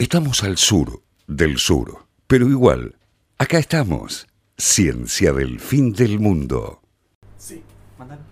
Estamos al sur del sur, pero igual, acá estamos. Ciencia del fin del mundo. Sí, mándalo.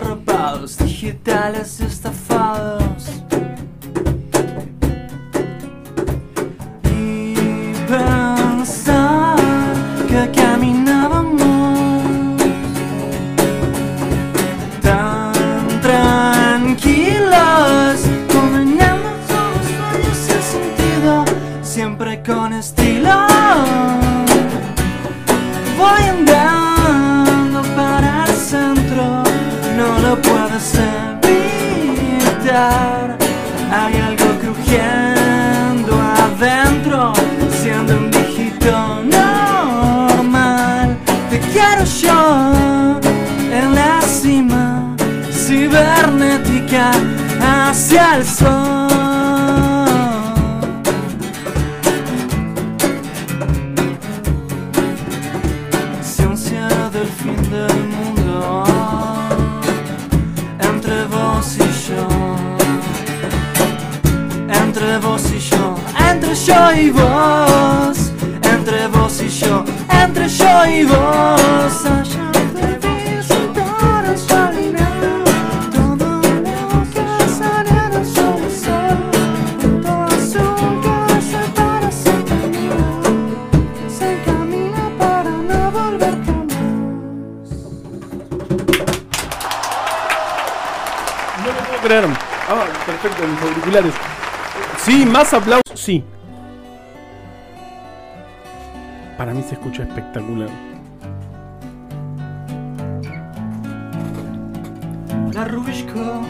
Arropados, digitales estafados. Hay algo crujiendo adentro, siendo un dígito normal. Te quiero yo en la cima cibernética hacia el sol. Entre vos y yo, entre yo y vos, entre vos y yo, entre yo y vos. Allá. Ah, perfecto, mis auriculares. Sí, más aplausos. Sí. Para mí se escucha espectacular. La Rubishko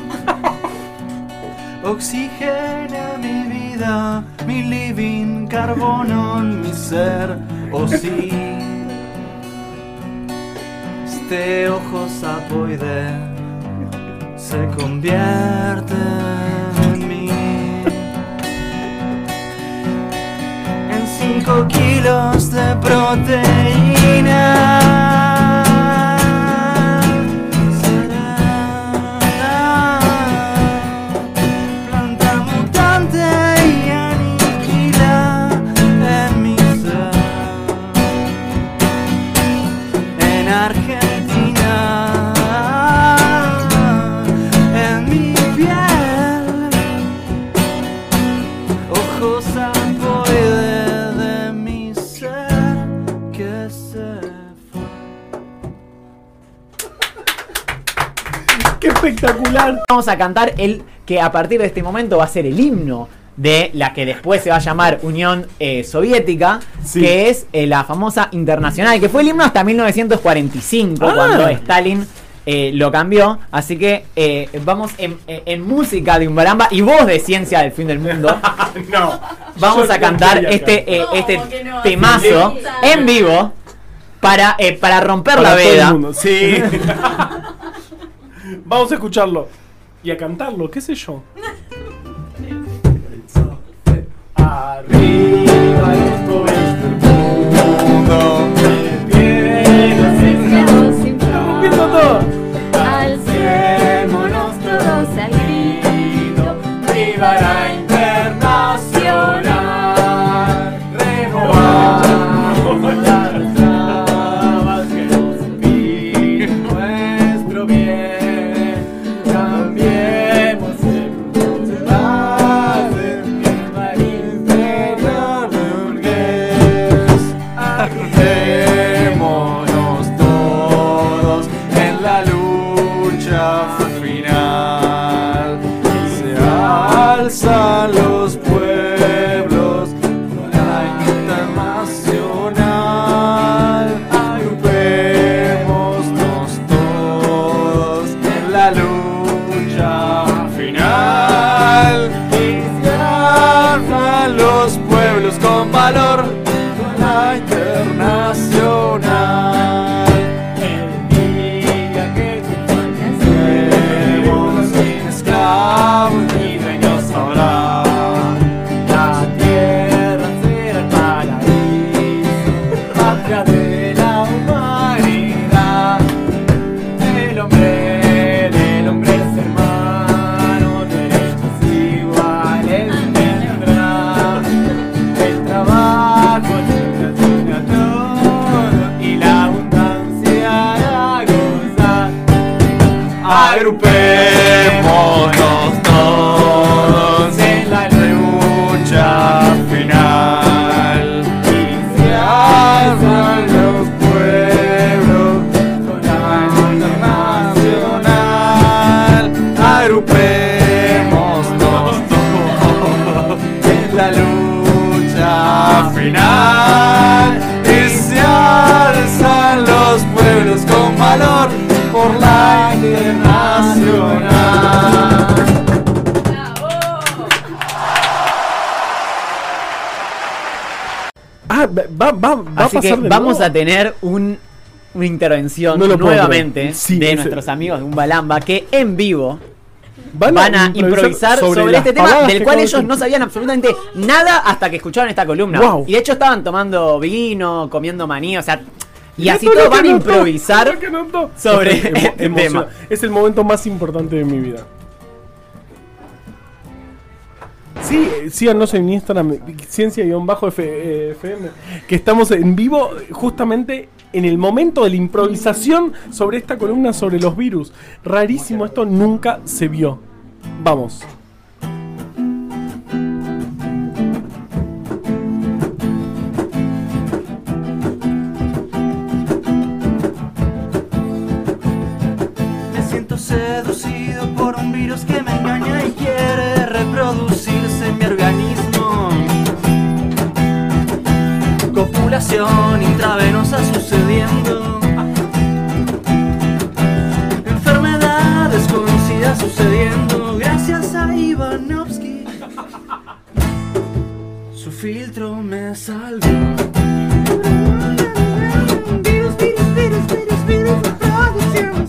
oxigena mi vida, mi living, carbono en mi ser, o sí. Este ojo sapoide se convierte 5 kilos de proteína. ¡Qué espectacular! Vamos a cantar el que a partir de este momento va a ser el himno de la que después se va a llamar Unión eh, Soviética, Sí. que es eh, la famosa Internacional, que fue el himno hasta 1945, Ah. cuando Stalin eh, lo cambió. Así que eh, vamos en, en- en música de Umbaramba y voz de Ciencia del Fin del Mundo. no. Vamos a cantar este, eh, No, este no. temazo en vivo para, eh, para romper Para la todo el veda. mundo, Sí. Vamos a escucharlo. Y a cantarlo, qué sé yo. Arriba la lucha final. Y se alzan los pueblos con valor por la internacional. Ah, va, va, va a Así pasar que de vamos nuevo. a tener un, una intervención No nuevamente. Sí, de nuestros amigos de un Balamba que en vivo Van van a improvisar sobre, este tema del cual ellos no sabían absolutamente nada hasta que escucharon esta columna. Wow. Y de hecho estaban tomando vino, comiendo maní, o sea, y Mirá así todos van a improvisar sobre este tema. Es el momento más importante de mi vida. Sí, eh, síganos en Instagram, ciencia-fm, que estamos en vivo justamente en el momento de la improvisación sobre esta columna sobre los virus. Rarísimo, esto nunca se vio. Vamos. Intravenosa sucediendo. Enfermedades conocidas sucediendo gracias a Ivanovsky. Su filtro me salvó. Virus, virus, virus, virus, virus, reproducción en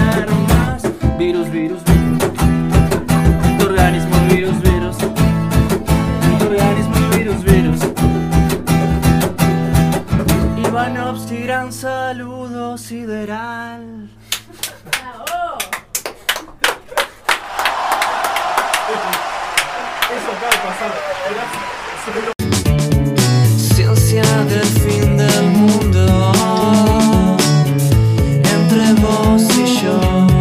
Gracias.